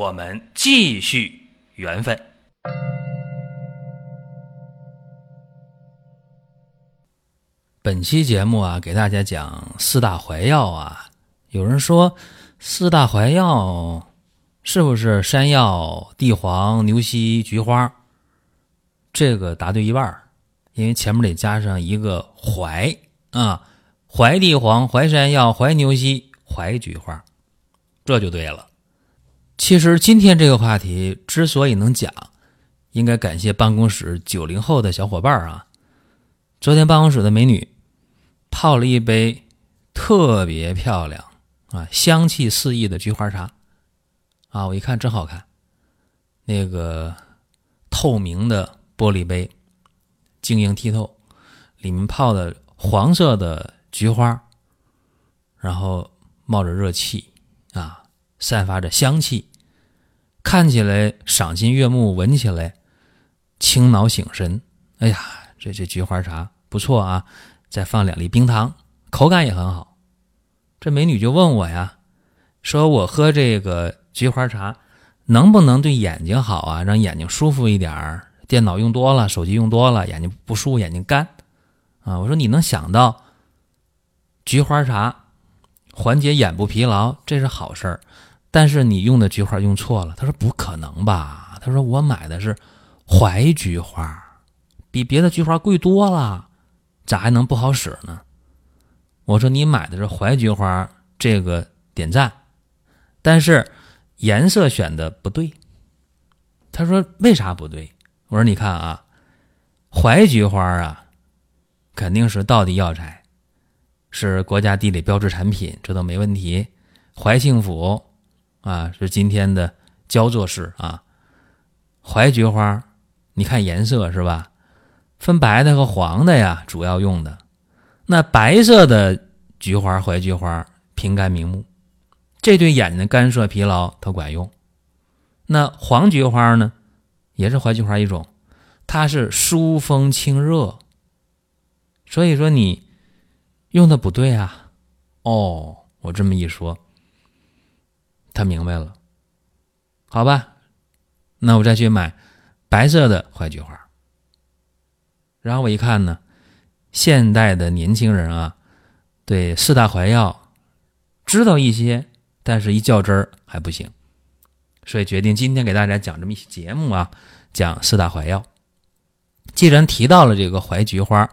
我们继续缘分。本期节目啊，给大家讲四大怀药啊。有人说四大怀药是不是山药、地黄、牛膝、菊花？这个答对一半儿，因为前面得加上一个怀啊，怀地黄、怀山药、怀牛膝、怀菊花，这就对了。其实今天这个话题之所以能讲，应该感谢办公室九零后的小伙伴啊。昨天办公室的美女泡了一杯特别漂亮啊、香气四溢的菊花茶啊，我一看真好看，那个透明的玻璃杯，晶莹剔透，里面泡的黄色的菊花，然后冒着热气啊，散发着香气，看起来赏心悦目，闻起来清脑醒神。哎呀，这这菊花茶不错啊！再放两粒冰糖，口感也很好。这美女就问我呀，说我喝这个菊花茶能不能对眼睛好啊？让眼睛舒服一点儿。电脑用多了，手机用多了，眼睛不舒服，眼睛干啊。我说你能想到菊花茶缓解眼部疲劳，这是好事儿。但是你用的菊花用错了。他说不可能吧？他说我买的是怀菊花，比别的菊花贵多了，咋还能不好使呢？我说你买的是怀菊花，这个点赞，但是颜色选的不对。他说为啥不对？我说你看啊，怀菊花啊，肯定是道地药材，是国家地理标志产品，这都没问题。怀庆府啊，是今天的焦作市啊。怀菊花，你看颜色是吧？分白的和黄的呀，主要用的。那白色的菊花，怀菊花平肝明目，这对眼睛干涩疲劳它管用。那黄菊花呢，也是怀菊花一种，它是疏风清热。所以说你用的不对啊。哦，我这么一说，他明白了，好吧？那我再去买白色的怀菊花。然后我一看呢，现代的年轻人啊，对四大怀药知道一些，但是一较真儿还不行，所以决定今天给大家讲这么一期节目啊，讲四大怀药。既然提到了这个怀菊花，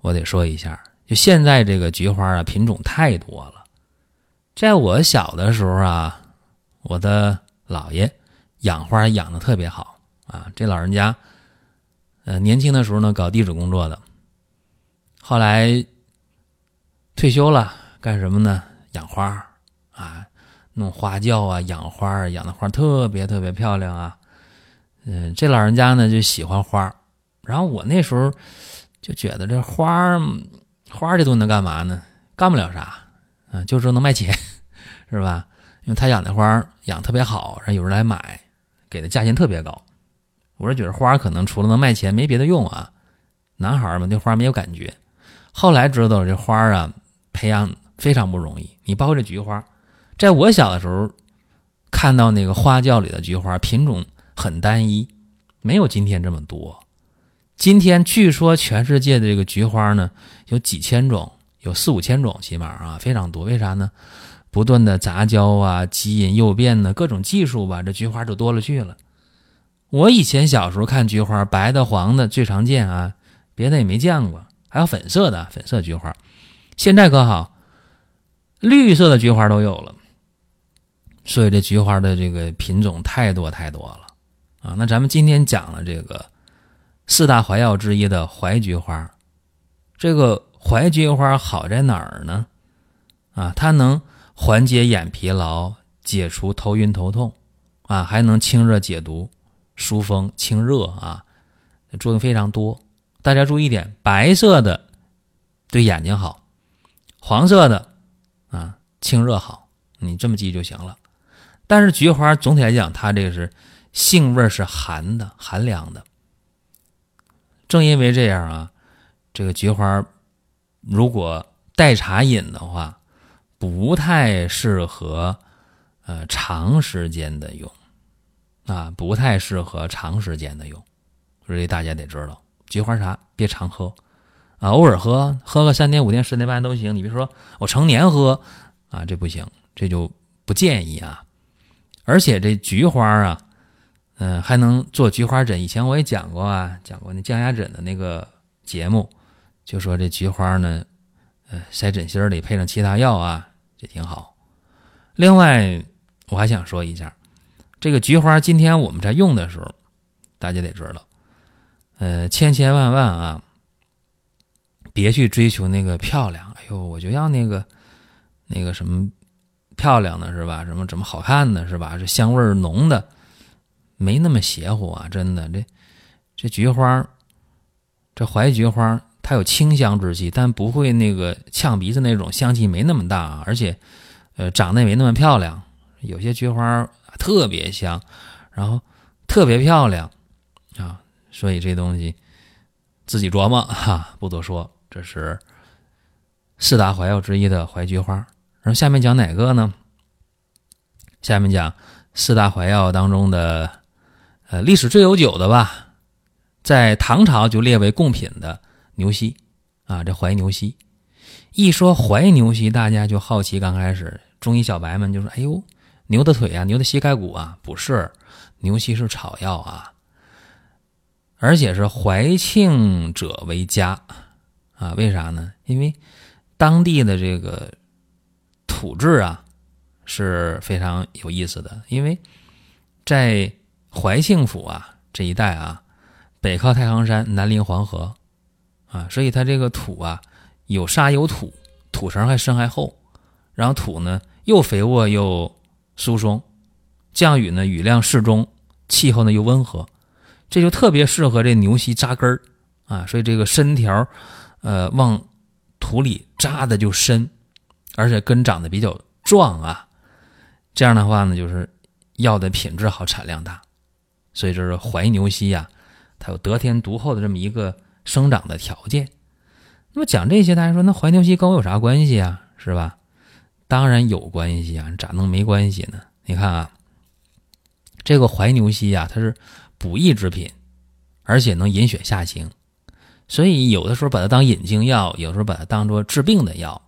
我得说一下，就现在这个菊花啊，品种太多了。在我小的时候啊，我的姥爷养花养的特别好啊，这老人家。呃，年轻的时候呢，搞地质工作的，后来退休了，干什么呢？养花啊，弄花轿啊，养花，养的花特别特别漂亮啊。嗯，这老人家呢就喜欢花，然后我那时候就觉得这花花这东西能干嘛呢？干不了啥，啊，就说能卖钱，是吧？因为他养的花养特别好，然后有人来买，给的价钱特别高。我是觉得花可能除了能卖钱没别的用啊，男孩嘛对花没有感觉。后来知道这花啊培养非常不容易，你包括这菊花，在我小的时候看到那个花轿里的菊花品种很单一，没有今天这么多。今天据说全世界的这个菊花呢有几千种，有四五千种起码啊非常多。为啥呢？不断的杂交啊，基因诱变呢，各种技术吧，这菊花就多了去了。我以前小时候看菊花，白的、黄的最常见啊，别的也没见过。还有粉色的粉色菊花，现在可好，绿色的菊花都有了。所以这菊花的这个品种太多太多了啊。那咱们今天讲了这个四大怀药之一的怀菊花，这个怀菊花好在哪儿呢？啊，它能缓解眼疲劳，解除头晕头痛，啊，还能清热解毒。疏风清热啊，作用非常多。大家注意点，白色的对眼睛好，黄色的啊清热好，你这么记就行了。但是菊花总体来讲，它这个是性味是寒的、寒凉的。正因为这样啊，这个菊花如果代茶饮的话，不太适合呃长时间的用啊，不太适合长时间的用，所以大家得知道，菊花茶别常喝啊，偶尔喝，喝个三天、五天、十天半都行。你别说我成年喝啊，这不行，这就不建议啊。而且这菊花啊，嗯，还能做菊花枕。以前我也讲过啊，讲过那降压枕的那个节目，就说这菊花呢，呃，塞枕芯里配上其他药啊，这挺好。另外，我还想说一下，这个菊花今天我们在用的时候，大家得知道，呃，千千万万啊，别去追求那个漂亮。哎呦，我就要那个那个什么。漂亮的是吧？什么怎么好看的是吧？这香味浓的，没那么邪乎啊！真的，这这菊花，这槐菊花，它有清香之气，但不会那个呛鼻子那种香气没那么大，而且，呃，长得也没那么漂亮。有些菊花特别香，然后特别漂亮啊，所以这东西自己琢磨哈，不多说。这是四大怀药之一的怀菊花。然后下面讲哪个呢？下面讲四大怀药当中的，呃，历史最悠久的吧，在唐朝就列为贡品的牛膝啊，这怀牛膝。一说怀牛膝，大家就好奇，刚开始中医小白们就说：“哎呦，牛的腿啊，牛的膝盖骨啊，不是，牛膝是草药啊，而且是怀庆者为佳啊，为啥呢？因为当地的这个。”土质啊是非常有意思的，因为在怀庆府啊这一带啊，北靠太行山，南临黄河啊，所以它这个土啊有沙有土，土层还深还厚，然后土呢又肥沃又疏松，降雨呢雨量适中，气候呢又温和，这就特别适合这牛膝扎根儿啊，所以这个身条呃往土里扎的就深。而且根长得比较壮啊，这样的话呢，就是药的品质好，产量大，所以就是怀牛膝呀，它有得天独厚的这么一个生长的条件。那么讲这些，大家说那怀牛膝跟我有啥关系啊？是吧？当然有关系啊，咋能没关系呢？你看啊，这个怀牛膝呀，它是补益之品，而且能引血下行，所以有的时候把它当引经药，有时候把它当做治病的药。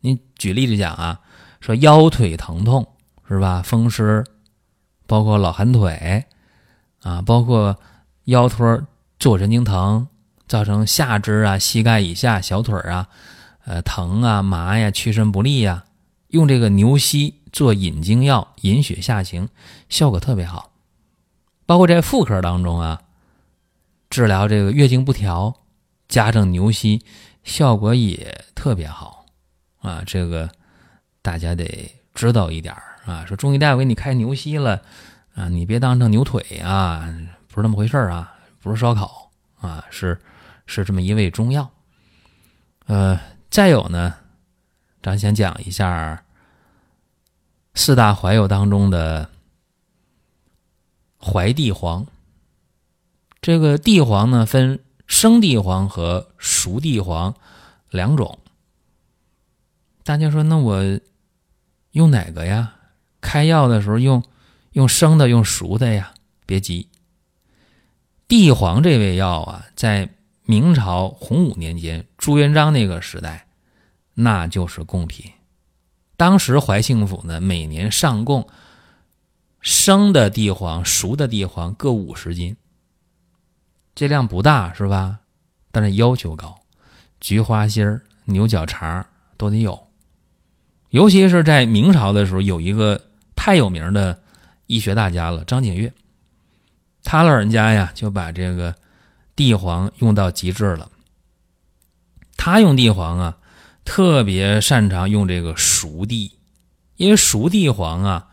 你举例子讲啊，说腰腿疼痛是吧？风湿，包括老寒腿啊，包括腰托坐神经疼，造成下肢啊、膝盖以下小腿啊，呃疼啊、麻呀、屈伸不利呀，用这个牛膝做引经药，引血下行，效果特别好。包括在妇科当中啊，治疗这个月经不调，加上牛膝，效果也特别好。啊，这个大家得知道一点啊。说中医大夫给你开牛膝了，啊，你别当成牛腿啊，不是那么回事啊，不是烧烤啊，是是这么一味中药。呃，再有呢，咱先讲一下四大怀药当中的怀地黄。这个地黄呢，分生地黄和熟地黄两种。大家说，那我用哪个呀？开药的时候用用生的，用熟的呀？别急，地黄这味药啊，在明朝洪武年间朱元璋那个时代，那就是贡品。当时怀庆府呢，每年上贡生的地黄、熟的地黄各五十斤，这量不大是吧？但是要求高，菊花心儿、牛角茬都得有。尤其是在明朝的时候，有一个太有名的医学大家了，张景岳。他老人家呀，就把这个地黄用到极致了。他用地黄啊，特别擅长用这个熟地，因为熟地黄啊，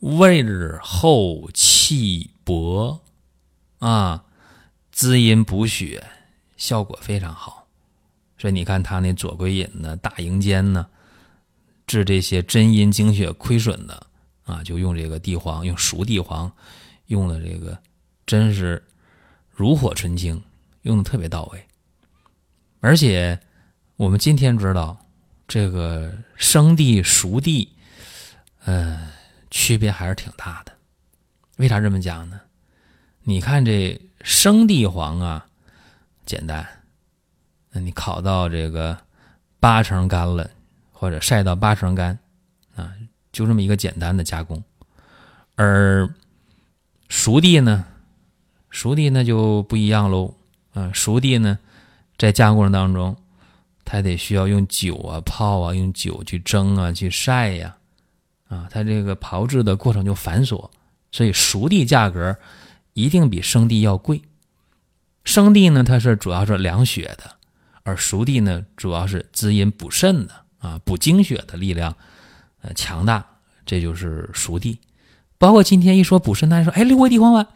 味儿厚气薄，啊，滋阴补血，效果非常好。所以你看他那左归隐呢，大营坚呢，治这些真阴精血亏损的啊，就用这个地黄，用熟地黄，用了这个真是如火纯青，用的特别到位。而且我们今天知道，这个生地熟地，呃，区别还是挺大的。为啥这么讲呢？你看这生地黄啊，简单。那你烤到这个八成干了，或者晒到八成干，啊，就这么一个简单的加工。而熟地呢，熟地那就不一样喽。啊，熟地呢，在加工过程当中，它得需要用酒啊泡啊，用酒去蒸啊，去晒呀，啊，它这个炮制的过程就繁琐，所以熟地价格一定比生地要贵。生地呢，它是主要是凉血的。而熟地呢，主要是滋阴补肾的啊，补精血的力量，呃，强大，这就是熟地。包括今天一说补肾，大家说，哎，六味地黄丸，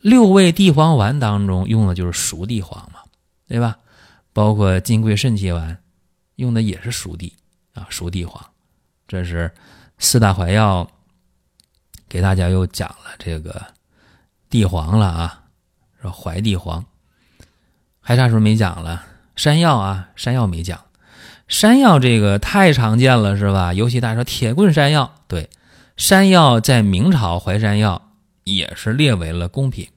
六味地黄丸当中用的就是熟地黄嘛，对吧？包括金匮肾气丸，用的也是熟地啊，熟地黄。这是四大怀药，给大家又讲了这个地黄了啊，说怀地黄，还啥时候没讲了？山药啊，山药没讲，山药这个太常见了，是吧？尤其大家说铁棍山药，对，山药在明朝淮山药也是列为了贡品。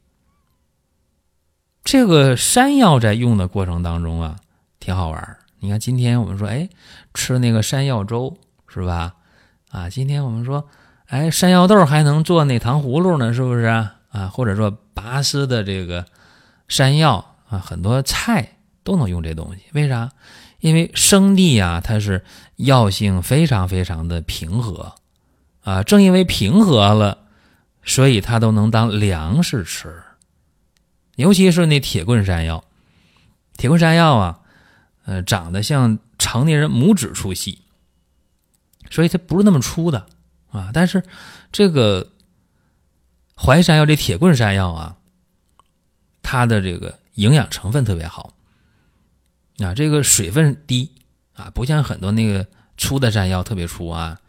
这个山药在用的过程当中啊，挺好玩你看今天我们说，哎，吃那个山药粥是吧？啊，今天我们说，哎，山药豆还能做那糖葫芦呢，是不是啊？啊，或者说拔丝的这个山药啊，很多菜。都能用这东西，为啥？因为生地啊，它是药性非常非常的平和，啊，正因为平和了，所以它都能当粮食吃。尤其是那铁棍山药，铁棍山药啊，呃，长得像成年人拇指粗细，所以它不是那么粗的啊。但是这个淮山药这铁棍山药啊，它的这个营养成分特别好。啊，这个水分低啊，不像很多那个粗的山药特别粗啊。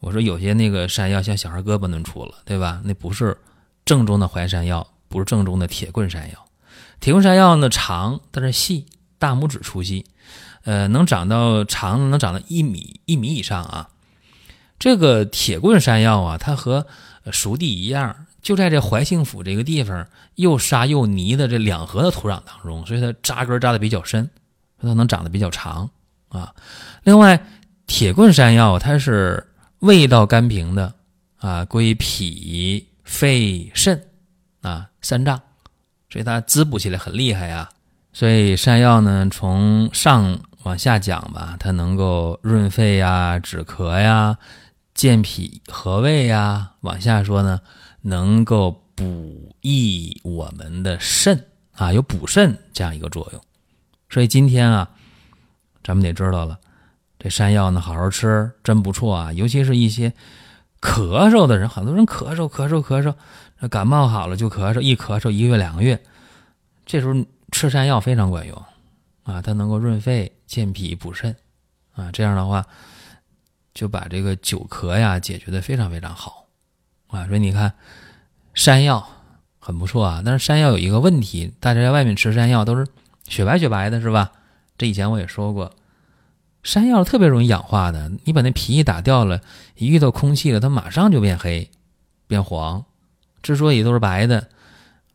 我说有些那个山药像小孩胳膊那么粗了，对吧？那不是正宗的淮山药，不是正宗的铁棍山药。铁棍山药呢长，但是细，大拇指粗细，呃，能长到长能长到一米一米以上啊。这个铁棍山药啊，它和熟地一样，就在这怀庆府这个地方又沙又泥的这两河的土壤当中，所以它扎根扎的比较深。它能长得比较长啊。另外，铁棍山药它是味道甘平的啊，归脾、肺、肾啊三脏，所以它滋补起来很厉害呀。所以山药呢，从上往下讲吧，它能够润肺呀、止咳呀、健脾和胃呀；往下说呢，能够补益我们的肾啊，有补肾这样一个作用。所以今天啊，咱们得知道了，这山药呢，好好吃真不错啊。尤其是一些咳嗽的人，很多人咳嗽咳嗽咳嗽，感冒好了就咳嗽，一咳嗽一个月两个月，这时候吃山药非常管用啊，它能够润肺、健脾、补肾啊。这样的话，就把这个久咳呀解决的非常非常好啊。所以你看，山药很不错啊，但是山药有一个问题，大家在外面吃山药都是。雪白雪白的是吧？这以前我也说过，山药特别容易氧化的。你把那皮一打掉了，一遇到空气了，它马上就变黑、变黄。之所以都是白的，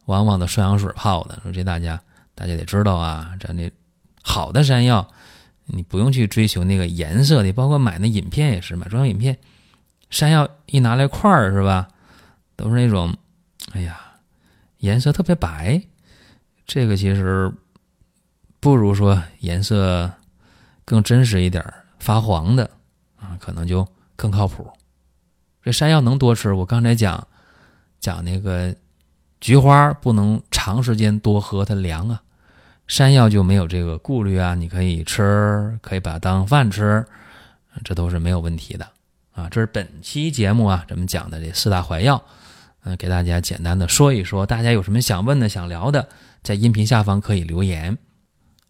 往往的双氧水泡的。说这大家大家得知道啊，咱这好的山药，你不用去追求那个颜色的，包括买那饮片也是买中药饮片，山药一拿来块儿是吧，都是那种，哎呀，颜色特别白。这个其实。不如说颜色更真实一点发黄的啊，可能就更靠谱。这山药能多吃？我刚才讲讲那个菊花不能长时间多喝，它凉啊。山药就没有这个顾虑啊，你可以吃，可以把它当饭吃，这都是没有问题的啊。这是本期节目啊，咱们讲的这四大怀药，嗯，给大家简单的说一说，大家有什么想问的、想聊的，在音频下方可以留言。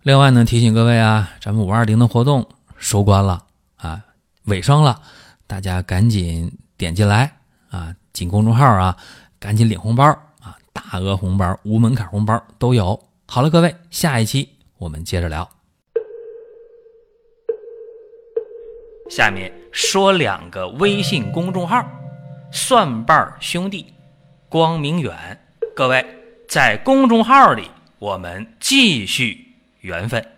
另外呢，提醒各位啊，咱们五二零的活动收官了啊，尾声了，大家赶紧点进来啊，进公众号啊，赶紧领红包啊，大额红包、无门槛红包都有。好了，各位，下一期我们接着聊。下面说两个微信公众号：蒜瓣兄弟。光明远，各位在公众号里，我们继续缘分。